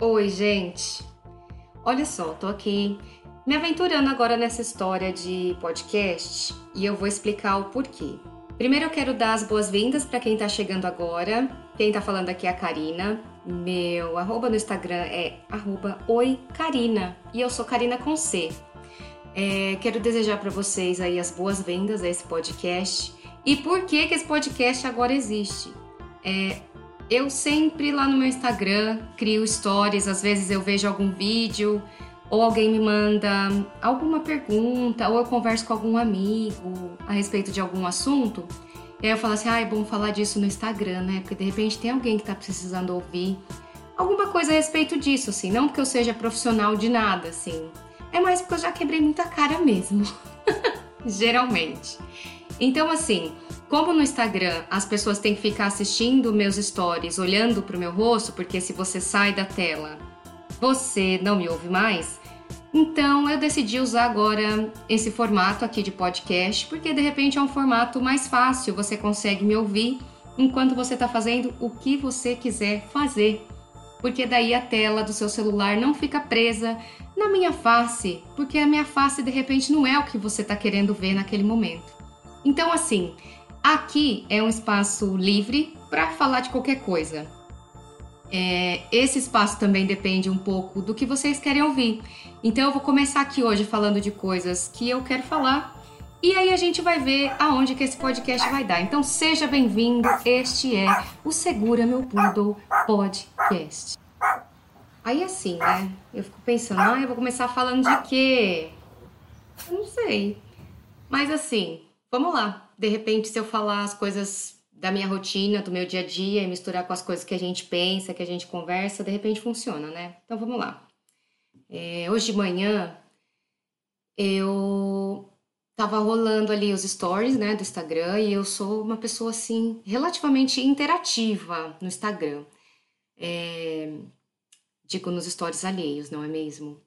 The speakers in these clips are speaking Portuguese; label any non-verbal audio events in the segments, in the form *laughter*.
Oi, gente. Olha só, tô aqui me aventurando agora nessa história de podcast e eu vou explicar o porquê. Primeiro eu quero dar as boas-vindas para quem tá chegando agora. Quem tá falando aqui é a Karina. Meu arroba no Instagram é oicarina e eu sou Karina com C. É, quero desejar para vocês aí as boas-vindas a esse podcast. E por que que esse podcast agora existe? É, eu sempre lá no meu Instagram crio stories, às vezes eu vejo algum vídeo ou alguém me manda alguma pergunta ou eu converso com algum amigo a respeito de algum assunto. E aí eu falo assim, ah, é bom falar disso no Instagram, né? Porque de repente tem alguém que tá precisando ouvir alguma coisa a respeito disso, assim. Não porque eu seja profissional de nada, assim. É mais porque eu já quebrei muita cara mesmo. *laughs* Geralmente. Então, assim, como no Instagram as pessoas têm que ficar assistindo meus stories, olhando para o meu rosto, porque se você sai da tela, você não me ouve mais. Então eu decidi usar agora esse formato aqui de podcast, porque de repente é um formato mais fácil, você consegue me ouvir enquanto você está fazendo o que você quiser fazer. Porque daí a tela do seu celular não fica presa na minha face, porque a minha face de repente não é o que você está querendo ver naquele momento. Então, assim, Aqui é um espaço livre para falar de qualquer coisa. É, esse espaço também depende um pouco do que vocês querem ouvir. Então eu vou começar aqui hoje falando de coisas que eu quero falar e aí a gente vai ver aonde que esse podcast vai dar. Então seja bem-vindo, este é o Segura Meu Poodle Podcast. Aí assim, né? Eu fico pensando, ah, eu vou começar falando de quê? Eu não sei. Mas assim, vamos lá de repente, se eu falar as coisas da minha rotina, do meu dia a dia e misturar com as coisas que a gente pensa, que a gente conversa, de repente funciona, né? Então vamos lá. É, hoje de manhã eu tava rolando ali os stories, né, do Instagram e eu sou uma pessoa assim relativamente interativa no Instagram. É, digo nos stories alheios, não é mesmo?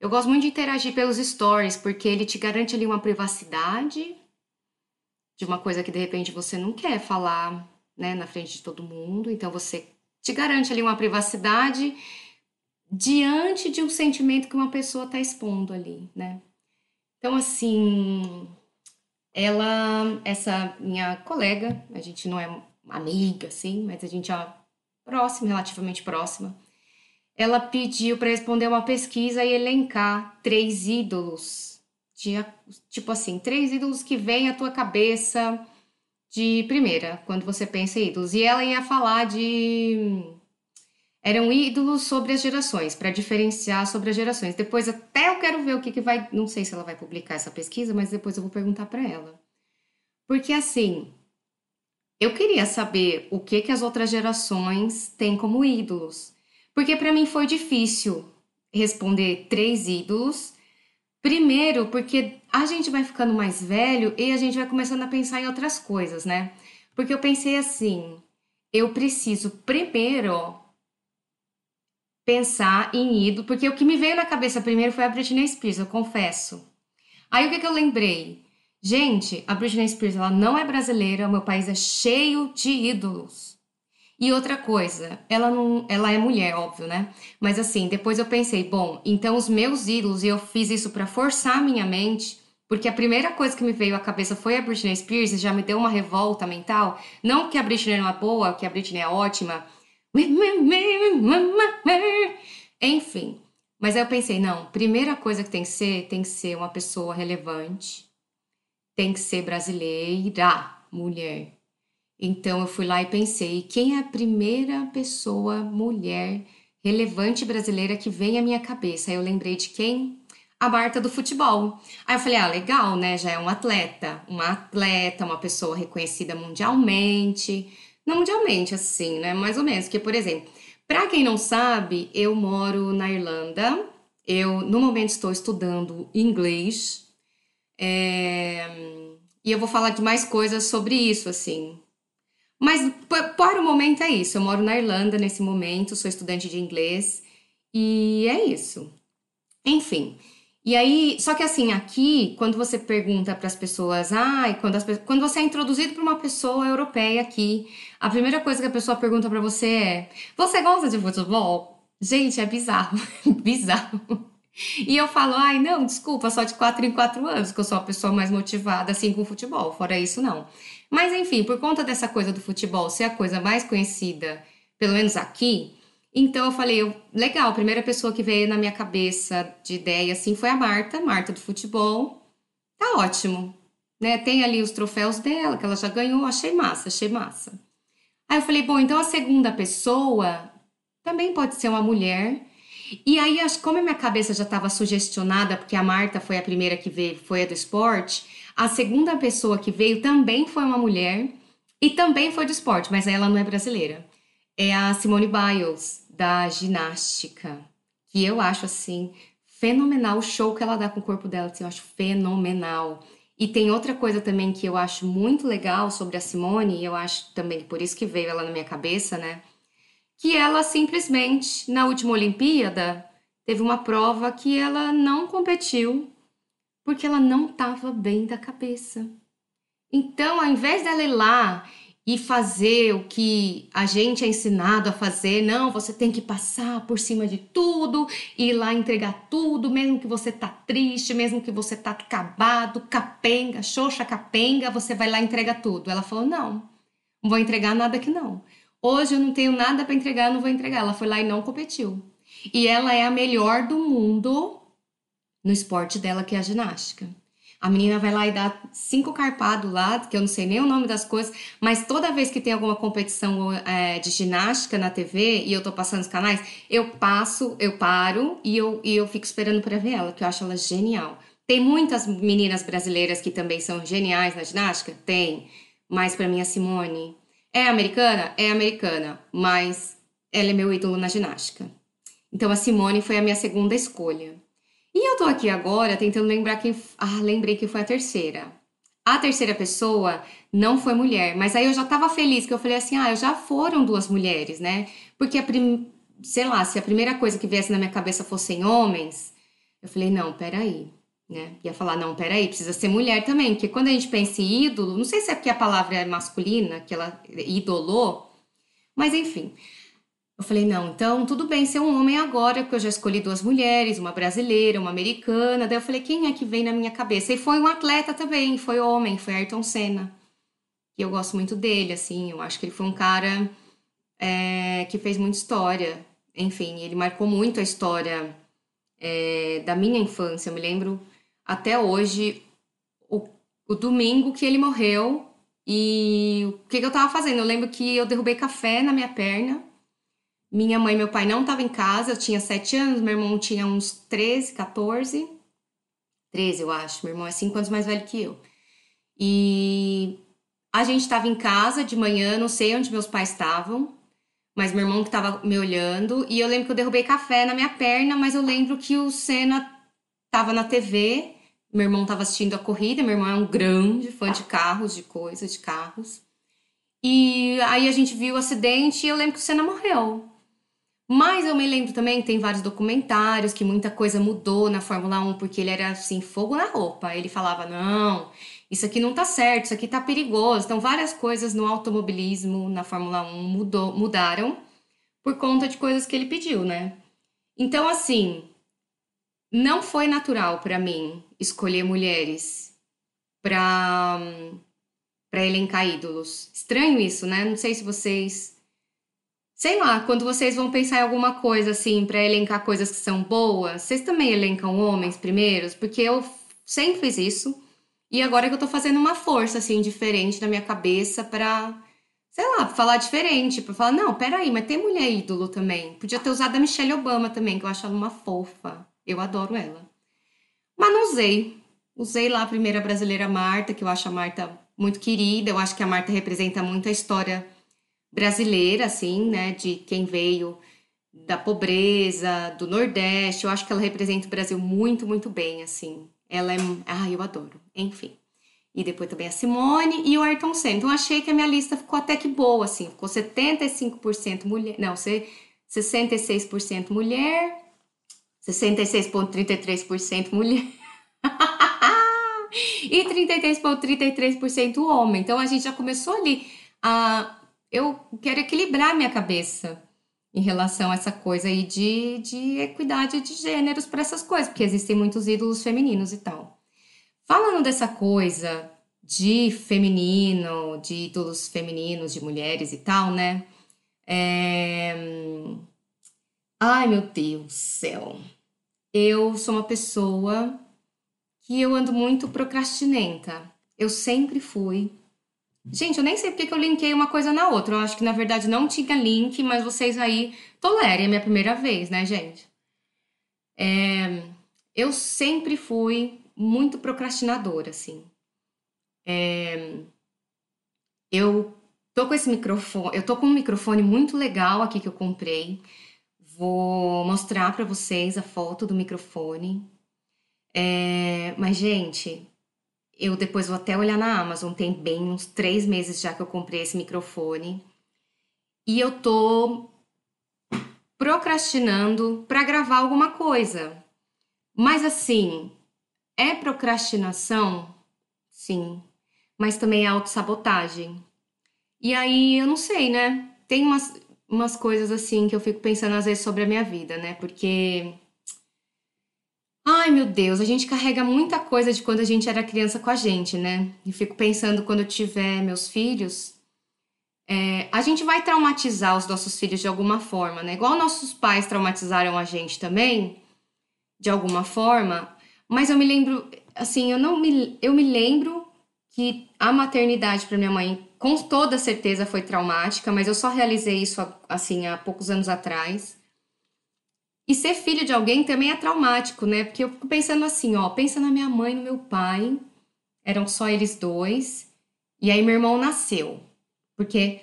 Eu gosto muito de interagir pelos stories porque ele te garante ali uma privacidade de uma coisa que de repente você não quer falar, né, na frente de todo mundo, então você te garante ali uma privacidade diante de um sentimento que uma pessoa está expondo ali, né? Então assim, ela, essa minha colega, a gente não é amiga assim, mas a gente é próxima, relativamente próxima. Ela pediu para responder uma pesquisa e elencar três ídolos tipo assim, três ídolos que vêm à tua cabeça de primeira, quando você pensa em ídolos. E ela ia falar de. Eram ídolos sobre as gerações, para diferenciar sobre as gerações. Depois, até eu quero ver o que, que vai. Não sei se ela vai publicar essa pesquisa, mas depois eu vou perguntar para ela. Porque, assim, eu queria saber o que, que as outras gerações têm como ídolos. Porque para mim foi difícil responder três ídolos Primeiro, porque a gente vai ficando mais velho e a gente vai começando a pensar em outras coisas, né? Porque eu pensei assim, eu preciso primeiro pensar em ídolo, porque o que me veio na cabeça primeiro foi a Britney Spears, eu confesso. Aí o que, que eu lembrei? Gente, a Britney Spears ela não é brasileira, o meu país é cheio de ídolos. E outra coisa, ela não, ela é mulher, óbvio, né? Mas assim, depois eu pensei, bom, então os meus ídolos e eu fiz isso para forçar a minha mente, porque a primeira coisa que me veio à cabeça foi a Britney Spears e já me deu uma revolta mental. Não que a Britney não é boa, que a Britney é ótima. Enfim, mas aí eu pensei, não, primeira coisa que tem que ser, tem que ser uma pessoa relevante, tem que ser brasileira, mulher. Então eu fui lá e pensei, quem é a primeira pessoa mulher relevante brasileira que vem à minha cabeça? Aí eu lembrei de quem? A Marta do futebol. Aí eu falei, ah, legal, né? Já é um atleta, uma atleta, uma pessoa reconhecida mundialmente. Não mundialmente, assim, né? Mais ou menos. Que, por exemplo, para quem não sabe, eu moro na Irlanda. Eu, no momento, estou estudando inglês. É... E eu vou falar de mais coisas sobre isso, assim. Mas para o momento é isso. Eu moro na Irlanda nesse momento, sou estudante de inglês e é isso. Enfim. E aí, só que assim, aqui, quando você pergunta para as pessoas, ah, quando, quando você é introduzido para uma pessoa europeia aqui, a primeira coisa que a pessoa pergunta para você é: Você gosta de futebol? Gente, é bizarro, *laughs* bizarro. E eu falo, ai, não, desculpa, só de quatro em quatro anos, que eu sou a pessoa mais motivada assim com futebol. Fora isso, não. Mas enfim, por conta dessa coisa do futebol ser a coisa mais conhecida, pelo menos aqui, então eu falei, eu, legal, a primeira pessoa que veio na minha cabeça de ideia assim foi a Marta, Marta do futebol. Tá ótimo, né? Tem ali os troféus dela, que ela já ganhou, achei massa, achei massa. Aí eu falei, bom, então a segunda pessoa também pode ser uma mulher. E aí, como a minha cabeça já estava sugestionada, porque a Marta foi a primeira que veio, foi a do esporte, a segunda pessoa que veio também foi uma mulher e também foi do esporte, mas ela não é brasileira. É a Simone Biles, da ginástica, que eu acho assim fenomenal o show que ela dá com o corpo dela, assim, eu acho fenomenal. E tem outra coisa também que eu acho muito legal sobre a Simone, e eu acho também por isso que veio ela na minha cabeça, né? Que ela simplesmente, na última Olimpíada, teve uma prova que ela não competiu porque ela não estava bem da cabeça. Então, ao invés dela ir lá e fazer o que a gente é ensinado a fazer. Não, você tem que passar por cima de tudo, ir lá entregar tudo, mesmo que você tá triste, mesmo que você tá acabado, capenga, xoxa capenga, você vai lá e entrega tudo. Ela falou: "Não, não vou entregar nada aqui não. Hoje eu não tenho nada para entregar, não vou entregar". Ela foi lá e não competiu. E ela é a melhor do mundo no esporte dela, que é a ginástica. A menina vai lá e dá cinco carpados lá, que eu não sei nem o nome das coisas, mas toda vez que tem alguma competição é, de ginástica na TV e eu tô passando os canais, eu passo, eu paro e eu, e eu fico esperando para ver ela, que eu acho ela genial. Tem muitas meninas brasileiras que também são geniais na ginástica? Tem. Mas para mim a Simone é americana? É americana, mas ela é meu ídolo na ginástica. Então a Simone foi a minha segunda escolha. E eu tô aqui agora tentando lembrar quem. Ah, lembrei que foi a terceira. A terceira pessoa não foi mulher, mas aí eu já tava feliz, que eu falei assim: ah, já foram duas mulheres, né? Porque a prim... sei lá, se a primeira coisa que viesse na minha cabeça fossem homens, eu falei: não, peraí. Né? Ia falar, não, peraí, precisa ser mulher também, porque quando a gente pensa em ídolo, não sei se é porque a palavra é masculina, que ela idolou, mas enfim. Eu falei, não, então tudo bem ser um homem agora, porque eu já escolhi duas mulheres, uma brasileira, uma americana. Daí eu falei, quem é que vem na minha cabeça? E foi um atleta também, foi homem, foi Ayrton Senna. E eu gosto muito dele, assim, eu acho que ele foi um cara é, que fez muita história. Enfim, ele marcou muito a história é, da minha infância. Eu me lembro até hoje o, o domingo que ele morreu e o que, que eu tava fazendo. Eu lembro que eu derrubei café na minha perna minha mãe e meu pai não estavam em casa, eu tinha 7 anos, meu irmão tinha uns 13, 14. 13, eu acho. Meu irmão é 5 anos mais velho que eu. E a gente estava em casa de manhã, não sei onde meus pais estavam, mas meu irmão que estava me olhando. E eu lembro que eu derrubei café na minha perna, mas eu lembro que o Senna estava na TV. Meu irmão estava assistindo a corrida. Meu irmão é um grande fã de carros, de coisas, de carros. E aí a gente viu o acidente e eu lembro que o Senna morreu. Mas eu me lembro também que tem vários documentários que muita coisa mudou na Fórmula 1 porque ele era assim, fogo na roupa. Ele falava: "Não, isso aqui não tá certo, isso aqui tá perigoso". Então várias coisas no automobilismo na Fórmula 1 mudou, mudaram por conta de coisas que ele pediu, né? Então assim, não foi natural para mim escolher mulheres para para elencar ídolos. Estranho isso, né? Não sei se vocês Sei lá, quando vocês vão pensar em alguma coisa assim para elencar coisas que são boas, vocês também elencam homens primeiros? Porque eu sempre fiz isso. E agora que eu tô fazendo uma força assim diferente na minha cabeça para, sei lá, falar diferente, para falar, não, peraí, mas tem mulher ídolo também. Podia ter usado a Michelle Obama também, que eu acho ela uma fofa. Eu adoro ela. Mas não usei. Usei lá a primeira brasileira Marta, que eu acho a Marta muito querida. Eu acho que a Marta representa muito a história brasileira, assim, né, de quem veio da pobreza, do Nordeste. Eu acho que ela representa o Brasil muito, muito bem, assim. Ela é. Ah, eu adoro. Enfim. E depois também a Simone e o Ayrton Senna. Então, achei que a minha lista ficou até que boa, assim. Ficou 75% mulher. Não, 66% mulher. 66,33% mulher. *laughs* e 33,33% homem. Então, a gente já começou ali a eu quero equilibrar minha cabeça. em relação a essa coisa aí de, de equidade de gêneros para essas coisas, porque existem muitos ídolos femininos e tal. Falando dessa coisa de feminino, de ídolos femininos, de mulheres e tal, né? É... Ai, meu Deus do céu. Eu sou uma pessoa que eu ando muito procrastinenta. Eu sempre fui. Gente, eu nem sei porque que eu linkei uma coisa na outra. Eu acho que na verdade não tinha link, mas vocês aí tolerem, é minha primeira vez, né, gente? É... Eu sempre fui muito procrastinadora, assim. É... Eu tô com esse microfone, eu tô com um microfone muito legal aqui que eu comprei. Vou mostrar para vocês a foto do microfone. É... Mas, gente, eu depois vou até olhar na Amazon, tem bem uns três meses já que eu comprei esse microfone. E eu tô procrastinando para gravar alguma coisa. Mas assim, é procrastinação? Sim. Mas também é autossabotagem. E aí, eu não sei, né? Tem umas, umas coisas assim que eu fico pensando às vezes sobre a minha vida, né? Porque Ai, meu Deus, a gente carrega muita coisa de quando a gente era criança com a gente, né? E fico pensando quando eu tiver meus filhos, é, a gente vai traumatizar os nossos filhos de alguma forma, né? Igual nossos pais traumatizaram a gente também, de alguma forma. Mas eu me lembro, assim, eu não me, eu me lembro que a maternidade para minha mãe, com toda certeza, foi traumática, mas eu só realizei isso assim há poucos anos atrás. E ser filho de alguém também é traumático, né? Porque eu fico pensando assim, ó, pensa na minha mãe e no meu pai, eram só eles dois, e aí meu irmão nasceu. Porque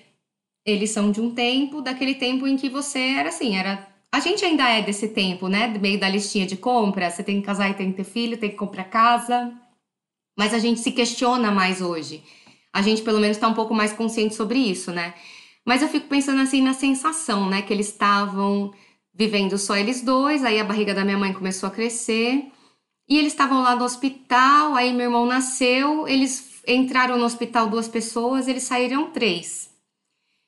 eles são de um tempo, daquele tempo em que você era assim, era. A gente ainda é desse tempo, né? Meio da listinha de compra, você tem que casar e tem que ter filho, tem que comprar casa. Mas a gente se questiona mais hoje. A gente, pelo menos, está um pouco mais consciente sobre isso, né? Mas eu fico pensando assim na sensação, né? Que eles estavam vivendo só eles dois, aí a barriga da minha mãe começou a crescer. E eles estavam lá no hospital, aí meu irmão nasceu, eles entraram no hospital duas pessoas, eles saíram três.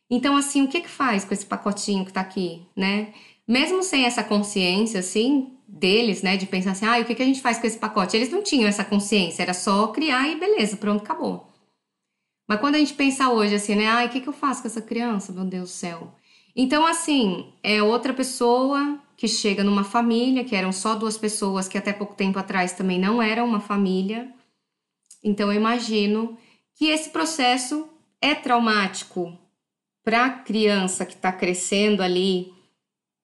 Então, assim, o que que faz com esse pacotinho que tá aqui, né? Mesmo sem essa consciência, assim, deles, né, de pensar assim, ah, o que que a gente faz com esse pacote? Eles não tinham essa consciência, era só criar e beleza, pronto, acabou. Mas quando a gente pensa hoje, assim, né, ah, o que que eu faço com essa criança, meu Deus do céu? Então, assim, é outra pessoa que chega numa família, que eram só duas pessoas que até pouco tempo atrás também não eram uma família. Então, eu imagino que esse processo é traumático para a criança que está crescendo ali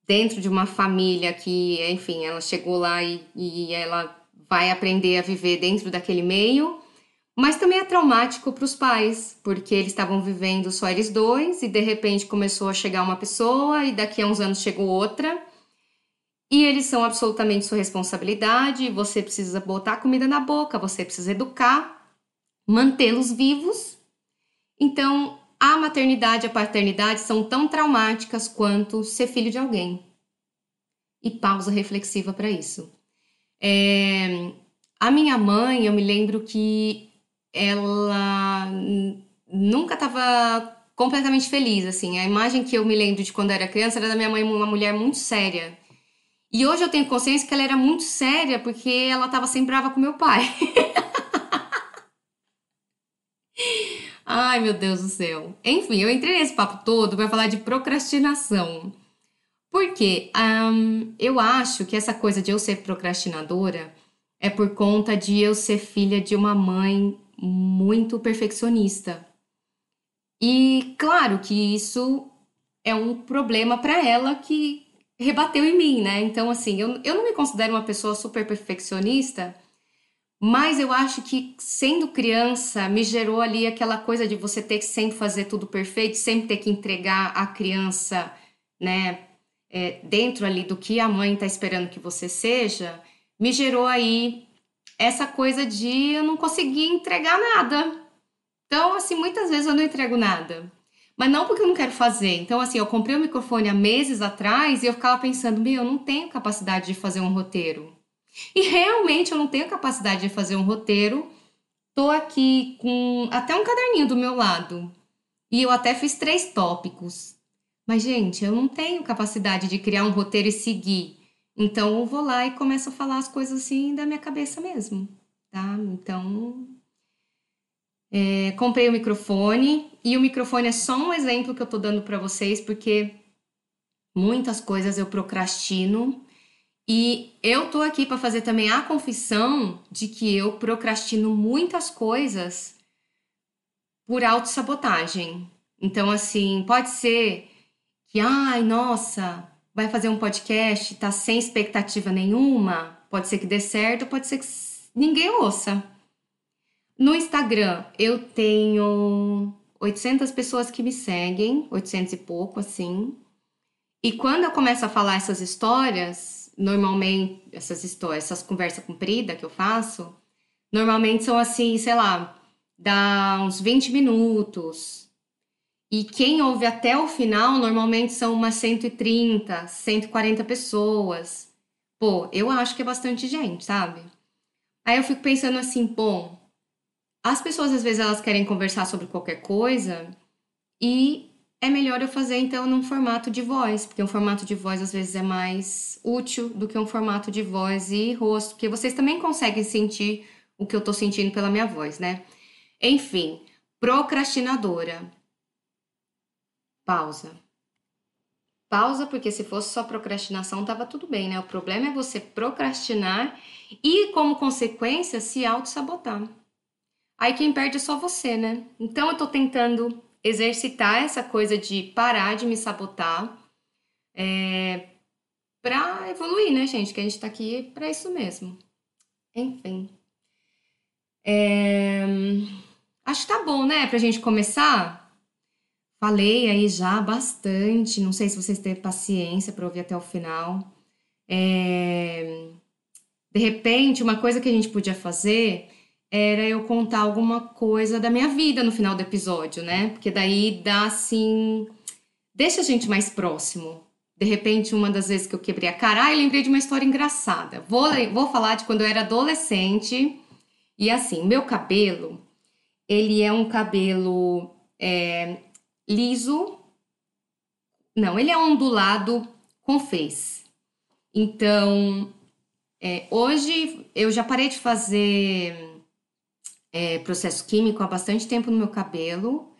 dentro de uma família que, enfim, ela chegou lá e, e ela vai aprender a viver dentro daquele meio mas também é traumático para os pais, porque eles estavam vivendo só eles dois e de repente começou a chegar uma pessoa e daqui a uns anos chegou outra. E eles são absolutamente sua responsabilidade, você precisa botar comida na boca, você precisa educar, mantê-los vivos. Então, a maternidade e a paternidade são tão traumáticas quanto ser filho de alguém. E pausa reflexiva para isso. É... A minha mãe, eu me lembro que ela nunca estava completamente feliz, assim. A imagem que eu me lembro de quando era criança era da minha mãe uma mulher muito séria. E hoje eu tenho consciência que ela era muito séria porque ela estava sempre brava com meu pai. *laughs* Ai, meu Deus do céu. Enfim, eu entrei nesse papo todo para falar de procrastinação. Porque um, eu acho que essa coisa de eu ser procrastinadora é por conta de eu ser filha de uma mãe muito perfeccionista. E claro que isso é um problema para ela que rebateu em mim, né? Então, assim, eu, eu não me considero uma pessoa super perfeccionista, mas eu acho que sendo criança me gerou ali aquela coisa de você ter que sempre fazer tudo perfeito, sempre ter que entregar a criança, né, é, dentro ali do que a mãe está esperando que você seja, me gerou aí essa coisa de eu não conseguir entregar nada. Então, assim, muitas vezes eu não entrego nada. Mas não porque eu não quero fazer. Então, assim, eu comprei o um microfone há meses atrás e eu ficava pensando, meu, eu não tenho capacidade de fazer um roteiro. E realmente eu não tenho capacidade de fazer um roteiro. Tô aqui com até um caderninho do meu lado. E eu até fiz três tópicos. Mas, gente, eu não tenho capacidade de criar um roteiro e seguir. Então, eu vou lá e começo a falar as coisas assim da minha cabeça mesmo, tá? Então, é, comprei o microfone e o microfone é só um exemplo que eu tô dando para vocês, porque muitas coisas eu procrastino e eu tô aqui para fazer também a confissão de que eu procrastino muitas coisas por autossabotagem. Então, assim, pode ser que, ai, nossa, vai fazer um podcast, tá sem expectativa nenhuma, pode ser que dê certo, pode ser que ninguém ouça. No Instagram, eu tenho 800 pessoas que me seguem, 800 e pouco, assim. E quando eu começo a falar essas histórias, normalmente, essas histórias, essas conversas compridas que eu faço, normalmente são assim, sei lá, dá uns 20 minutos, e quem ouve até o final normalmente são umas 130, 140 pessoas. Pô, eu acho que é bastante gente, sabe? Aí eu fico pensando assim, bom, as pessoas às vezes elas querem conversar sobre qualquer coisa e é melhor eu fazer então num formato de voz, porque um formato de voz às vezes é mais útil do que um formato de voz e rosto, porque vocês também conseguem sentir o que eu tô sentindo pela minha voz, né? Enfim, procrastinadora. Pausa. Pausa, porque se fosse só procrastinação, tava tudo bem, né? O problema é você procrastinar e, como consequência, se auto-sabotar. Aí quem perde é só você, né? Então eu tô tentando exercitar essa coisa de parar de me sabotar é, pra evoluir, né, gente? Que a gente tá aqui pra isso mesmo. Enfim. É, acho que tá bom, né, pra gente começar. Falei aí já bastante, não sei se vocês têm paciência para ouvir até o final. É... De repente, uma coisa que a gente podia fazer era eu contar alguma coisa da minha vida no final do episódio, né? Porque daí dá assim. Deixa a gente mais próximo. De repente, uma das vezes que eu quebrei a cara, ah, eu lembrei de uma história engraçada. Vou, vou falar de quando eu era adolescente. E assim, meu cabelo, ele é um cabelo é, liso. Não, ele é ondulado com fez. Então, é, hoje eu já parei de fazer é, processo químico há bastante tempo no meu cabelo.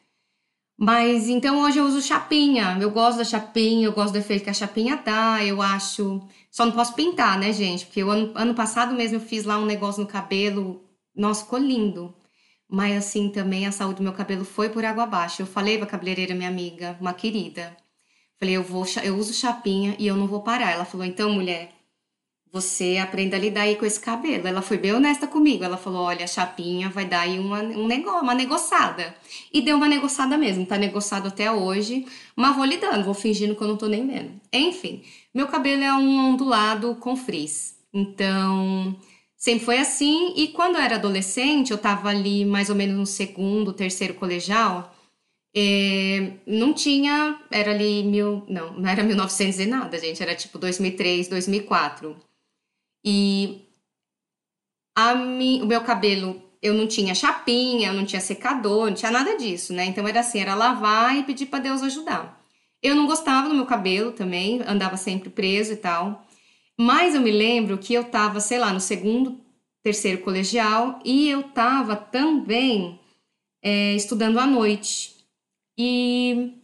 Mas então hoje eu uso chapinha. Eu gosto da chapinha, eu gosto do efeito que a chapinha dá. Eu acho. Só não posso pintar, né, gente? Porque o ano, ano passado mesmo eu fiz lá um negócio no cabelo. Nossa, ficou lindo. Mas assim, também a saúde do meu cabelo foi por água abaixo. Eu falei pra cabeleireira, minha amiga, uma querida. Falei, eu vou, eu uso chapinha e eu não vou parar. Ela falou, então, mulher, você aprenda a lidar aí com esse cabelo. Ela foi bem honesta comigo. Ela falou, olha, a chapinha vai dar aí uma, um negócio, uma negociada. E deu uma negociada mesmo. Tá negociado até hoje, mas vou lidando, vou fingindo que eu não tô nem vendo. Enfim, meu cabelo é um ondulado com frizz. Então, Sempre foi assim, e quando eu era adolescente, eu estava ali mais ou menos no segundo, terceiro colegial, é, não tinha, era ali mil, não, não era 1900 e nada, gente, era tipo 2003, 2004. E a mi, o meu cabelo, eu não tinha chapinha, eu não tinha secador, não tinha nada disso, né? Então era assim, era lavar e pedir para Deus ajudar. Eu não gostava do meu cabelo também, andava sempre preso e tal. Mas eu me lembro que eu estava, sei lá, no segundo, terceiro colegial e eu estava também é, estudando à noite. E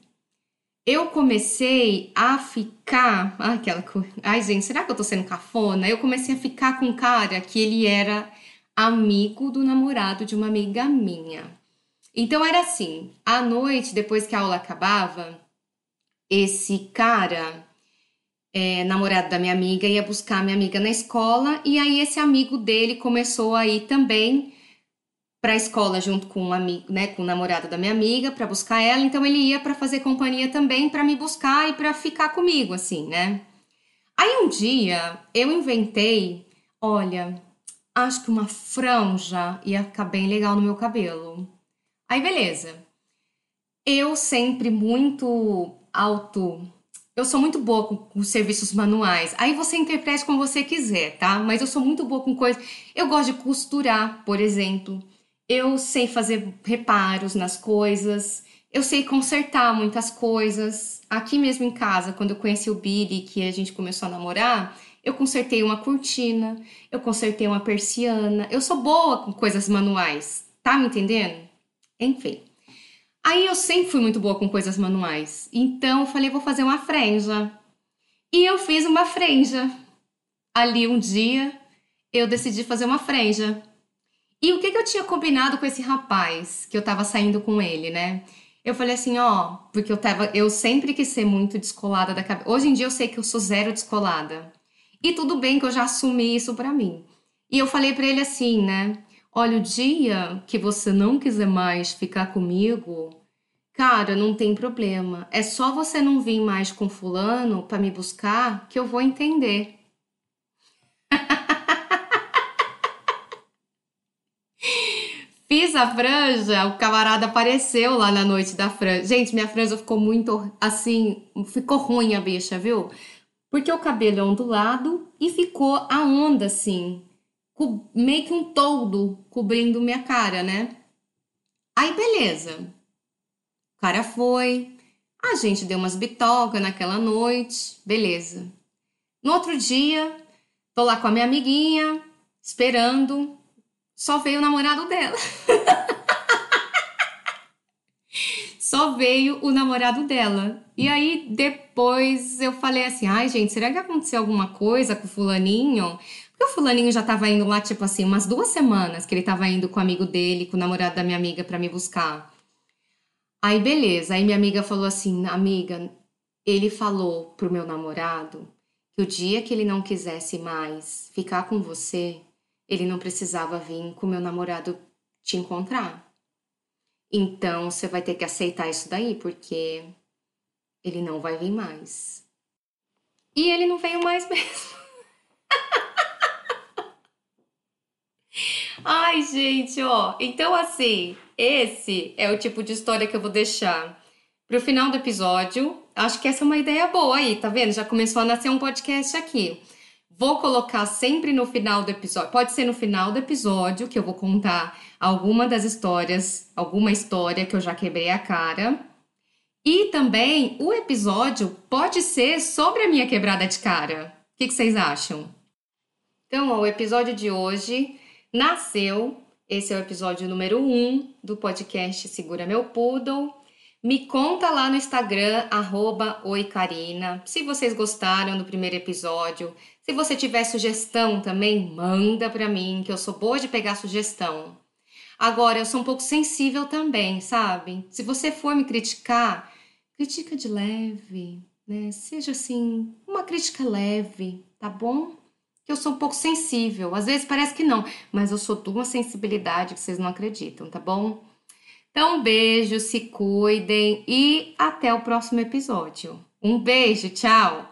eu comecei a ficar. Ai, aquela coisa. Ai, gente, será que eu tô sendo cafona? Eu comecei a ficar com um cara que ele era amigo do namorado de uma amiga minha. Então era assim: à noite, depois que a aula acabava, esse cara é, namorado da minha amiga, ia buscar minha amiga na escola, e aí esse amigo dele começou a ir também para a escola junto com um amigo, né, com o namorado da minha amiga, para buscar ela, então ele ia para fazer companhia também para me buscar e para ficar comigo assim, né? Aí um dia eu inventei, olha, acho que uma franja ia ficar bem legal no meu cabelo. Aí beleza. Eu sempre muito alto eu sou muito boa com, com, serviços manuais. Aí você interprete como você quiser, tá? Mas eu sou muito boa com coisas. Eu gosto de costurar, por exemplo. Eu sei fazer reparos nas coisas. Eu sei consertar muitas coisas. Aqui mesmo em casa, quando eu conheci o Billy, que a gente começou a namorar, eu consertei uma cortina, eu consertei uma persiana. Eu sou boa com coisas manuais, tá me entendendo? Enfim. Aí eu sempre fui muito boa com coisas manuais. Então eu falei, vou fazer uma franja. E eu fiz uma franja. Ali um dia eu decidi fazer uma franja. E o que, que eu tinha combinado com esse rapaz que eu tava saindo com ele, né? Eu falei assim, ó, porque eu tava, eu sempre quis ser muito descolada da cabeça. Hoje em dia eu sei que eu sou zero descolada. E tudo bem que eu já assumi isso para mim. E eu falei para ele assim, né? Olha, o dia que você não quiser mais ficar comigo, cara, não tem problema. É só você não vir mais com fulano para me buscar que eu vou entender. *laughs* Fiz a franja, o camarada apareceu lá na noite da franja. Gente, minha franja ficou muito assim, ficou ruim a bicha, viu? Porque o cabelo é ondulado e ficou a onda assim, meio que um toldo cobrindo minha cara, né? Aí beleza. O cara foi, a gente deu umas bitocas naquela noite, beleza. No outro dia, tô lá com a minha amiguinha, esperando só veio o namorado dela. *laughs* só veio o namorado dela. E aí depois eu falei assim: ai, gente, será que aconteceu alguma coisa com o Fulaninho? Porque o Fulaninho já tava indo lá, tipo assim, umas duas semanas que ele tava indo com o amigo dele, com o namorado da minha amiga para me buscar. Aí beleza, aí minha amiga falou assim: amiga, ele falou pro meu namorado que o dia que ele não quisesse mais ficar com você, ele não precisava vir com meu namorado te encontrar. Então você vai ter que aceitar isso daí, porque ele não vai vir mais. E ele não veio mais *laughs* mesmo. Ai, gente, ó. Então, assim, esse é o tipo de história que eu vou deixar pro final do episódio. Acho que essa é uma ideia boa aí, tá vendo? Já começou a nascer um podcast aqui. Vou colocar sempre no final do episódio. Pode ser no final do episódio que eu vou contar alguma das histórias, alguma história que eu já quebrei a cara. E também o episódio pode ser sobre a minha quebrada de cara. O que, que vocês acham? Então, ó, o episódio de hoje nasceu. Esse é o episódio número 1 um do podcast Segura Meu Poodle. Me conta lá no Instagram, oicarina, se vocês gostaram do primeiro episódio, se você tiver sugestão também, manda para mim, que eu sou boa de pegar sugestão. Agora, eu sou um pouco sensível também, sabe? Se você for me criticar, critica de leve, né? Seja assim, uma crítica leve, tá bom? Que eu sou um pouco sensível. Às vezes parece que não, mas eu sou de uma sensibilidade que vocês não acreditam, tá bom? Então, um beijo, se cuidem e até o próximo episódio. Um beijo, tchau!